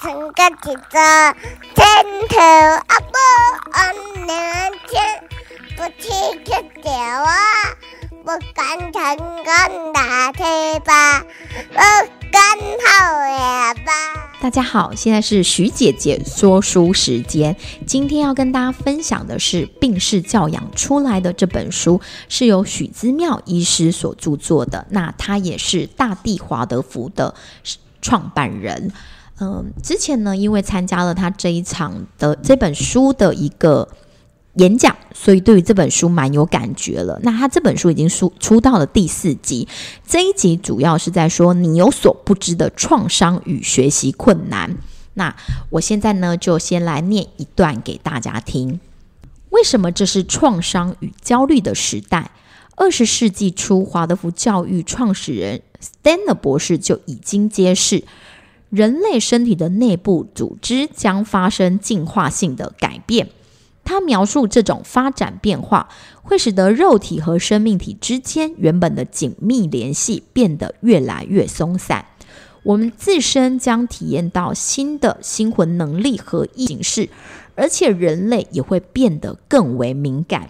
成个起着，前头阿伯安娘亲，不去去掉啊，不敢成功大车吧，不敢好呀吧。大家好，现在是徐姐姐说书时间。今天要跟大家分享的是《病逝教养》出来的这本书，是由许姿妙医师所著作的。那他也是大地华德福的创办人。嗯，之前呢，因为参加了他这一场的这本书的一个。演讲，所以对于这本书蛮有感觉了。那他这本书已经出出到了第四集，这一集主要是在说你有所不知的创伤与学习困难。那我现在呢，就先来念一段给大家听。为什么这是创伤与焦虑的时代？二十世纪初，华德福教育创始人 Stanner 博士就已经揭示，人类身体的内部组织将发生进化性的改变。他描述这种发展变化会使得肉体和生命体之间原本的紧密联系变得越来越松散。我们自身将体验到新的心魂能力和意形式，而且人类也会变得更为敏感。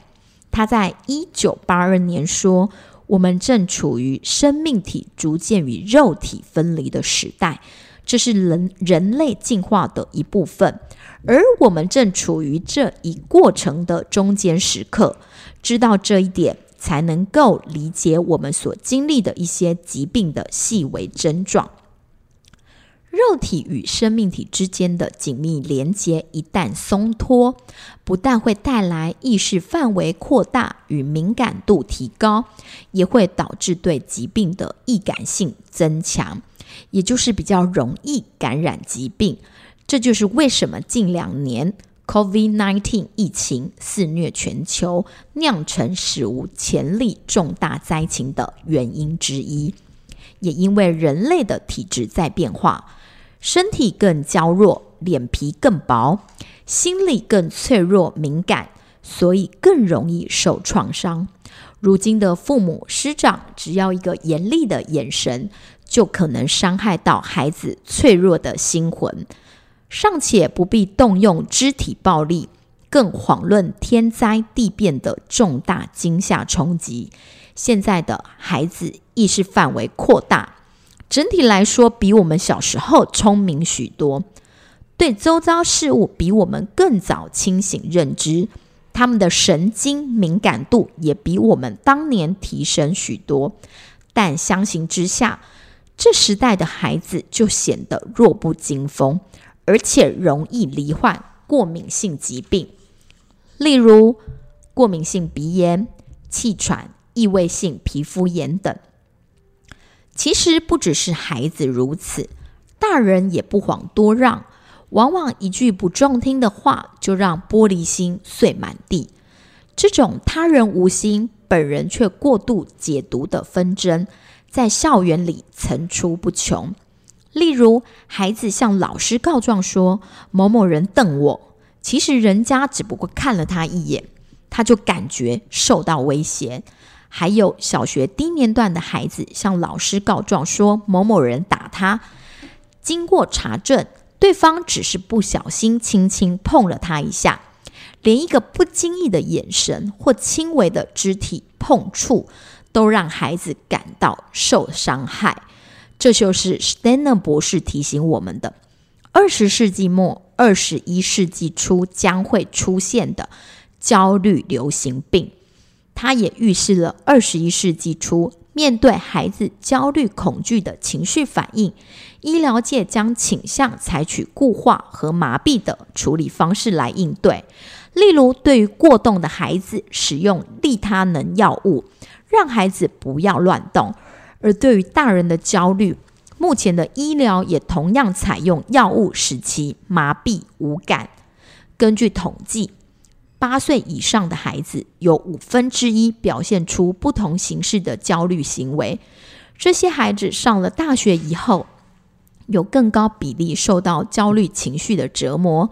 他在一九八二年说：“我们正处于生命体逐渐与肉体分离的时代，这是人人类进化的一部分。”而我们正处于这一过程的中间时刻，知道这一点，才能够理解我们所经历的一些疾病的细微症状。肉体与生命体之间的紧密连接一旦松脱，不但会带来意识范围扩大与敏感度提高，也会导致对疾病的易感性增强，也就是比较容易感染疾病。这就是为什么近两年 COVID-19 疫情肆虐全球，酿成史无前例重大灾情的原因之一。也因为人类的体质在变化，身体更娇弱，脸皮更薄，心理更脆弱敏感，所以更容易受创伤。如今的父母师长，只要一个严厉的眼神，就可能伤害到孩子脆弱的心魂。尚且不必动用肢体暴力，更遑论天灾地变的重大惊吓冲击。现在的孩子意识范围扩大，整体来说比我们小时候聪明许多，对周遭事物比我们更早清醒认知，他们的神经敏感度也比我们当年提升许多。但相形之下，这时代的孩子就显得弱不禁风。而且容易罹患过敏性疾病，例如过敏性鼻炎、气喘、异位性皮肤炎等。其实不只是孩子如此，大人也不遑多让。往往一句不中听的话，就让玻璃心碎满地。这种他人无心，本人却过度解读的纷争，在校园里层出不穷。例如，孩子向老师告状说某某人瞪我，其实人家只不过看了他一眼，他就感觉受到威胁。还有小学低年段的孩子向老师告状说某某人打他，经过查证，对方只是不小心轻轻碰了他一下，连一个不经意的眼神或轻微的肢体碰触，都让孩子感到受伤害。这就是 Stanner 博士提醒我们的：二十世纪末、二十一世纪初将会出现的焦虑流行病。他也预示了二十一世纪初面对孩子焦虑、恐惧的情绪反应，医疗界将倾向采取固化和麻痹的处理方式来应对。例如，对于过动的孩子，使用利他能药物，让孩子不要乱动。而对于大人的焦虑，目前的医疗也同样采用药物使其麻痹无感。根据统计，八岁以上的孩子有五分之一表现出不同形式的焦虑行为。这些孩子上了大学以后，有更高比例受到焦虑情绪的折磨。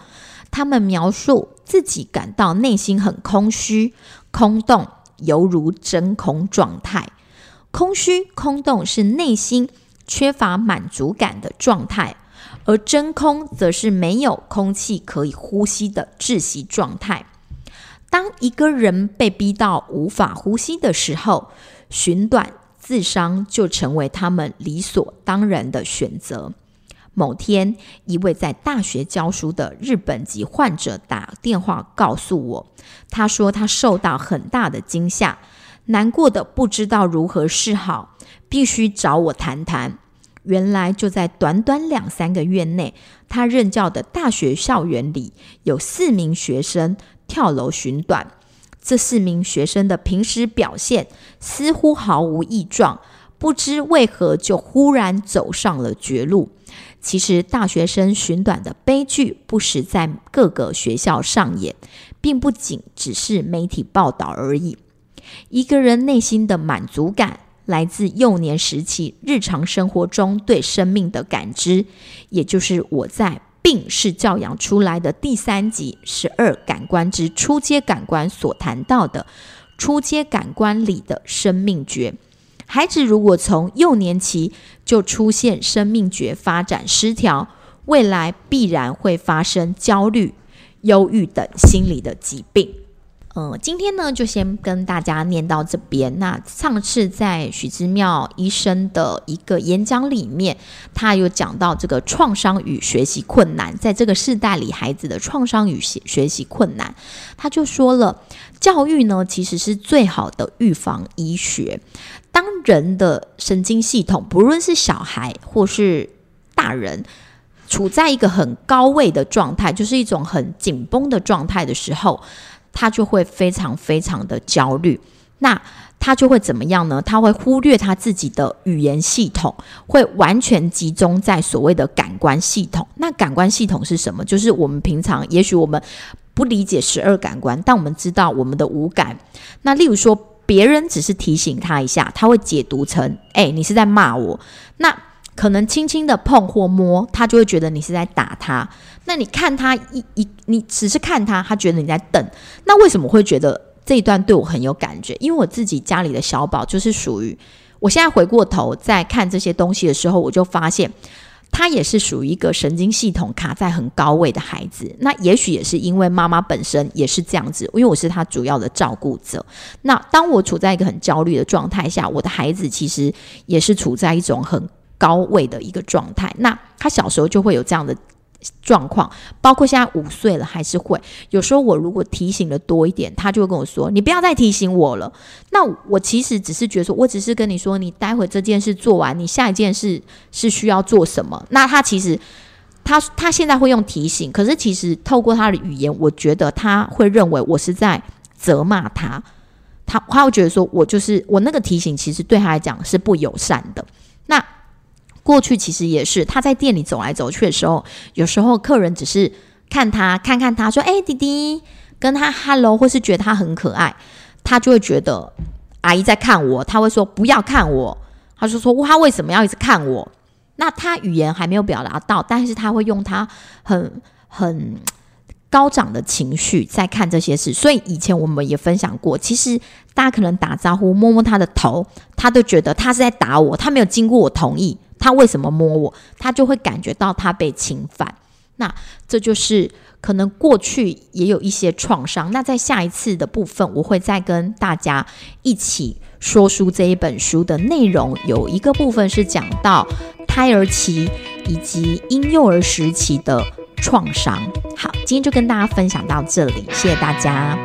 他们描述自己感到内心很空虚、空洞，犹如真空状态。空虚、空洞是内心缺乏满足感的状态。而真空则是没有空气可以呼吸的窒息状态。当一个人被逼到无法呼吸的时候，寻短自伤就成为他们理所当然的选择。某天，一位在大学教书的日本籍患者打电话告诉我，他说他受到很大的惊吓，难过的不知道如何是好，必须找我谈谈。原来就在短短两三个月内，他任教的大学校园里有四名学生跳楼寻短。这四名学生的平时表现似乎毫无异状，不知为何就忽然走上了绝路。其实，大学生寻短的悲剧不时在各个学校上演，并不仅只是媒体报道而已。一个人内心的满足感。来自幼年时期日常生活中对生命的感知，也就是我在《病是教养出来的》第三集《十二感官之初阶感官》所谈到的初阶感官里的生命觉。孩子如果从幼年期就出现生命觉发展失调，未来必然会发生焦虑、忧郁等心理的疾病。呃，今天呢就先跟大家念到这边。那上次在许之妙医生的一个演讲里面，他有讲到这个创伤与学习困难，在这个世代里孩子的创伤与学学习困难，他就说了，教育呢其实是最好的预防医学。当人的神经系统，不论是小孩或是大人，处在一个很高位的状态，就是一种很紧绷的状态的时候。他就会非常非常的焦虑，那他就会怎么样呢？他会忽略他自己的语言系统，会完全集中在所谓的感官系统。那感官系统是什么？就是我们平常也许我们不理解十二感官，但我们知道我们的五感。那例如说，别人只是提醒他一下，他会解读成：哎，你是在骂我。那可能轻轻的碰或摸，他就会觉得你是在打他。那你看他一一，你只是看他，他觉得你在瞪。那为什么会觉得这一段对我很有感觉？因为我自己家里的小宝就是属于，我现在回过头在看这些东西的时候，我就发现他也是属于一个神经系统卡在很高位的孩子。那也许也是因为妈妈本身也是这样子，因为我是他主要的照顾者。那当我处在一个很焦虑的状态下，我的孩子其实也是处在一种很高位的一个状态。那他小时候就会有这样的。状况包括现在五岁了，还是会有时候我如果提醒的多一点，他就会跟我说：“你不要再提醒我了。”那我其实只是觉得说，我只是跟你说，你待会这件事做完，你下一件事是需要做什么。那他其实他他现在会用提醒，可是其实透过他的语言，我觉得他会认为我是在责骂他，他他会觉得说我就是我那个提醒，其实对他来讲是不友善的。那。过去其实也是，他在店里走来走去的时候，有时候客人只是看他看看他说：“哎，弟弟，跟他 hello，或是觉得他很可爱，他就会觉得阿姨在看我，他会说不要看我，他就说他为什么要一直看我？那他语言还没有表达到，但是他会用他很很高涨的情绪在看这些事。所以以前我们也分享过，其实大家可能打招呼摸摸他的头，他都觉得他是在打我，他没有经过我同意。他为什么摸我？他就会感觉到他被侵犯。那这就是可能过去也有一些创伤。那在下一次的部分，我会再跟大家一起说书这一本书的内容。有一个部分是讲到胎儿期以及婴幼儿时期的创伤。好，今天就跟大家分享到这里，谢谢大家。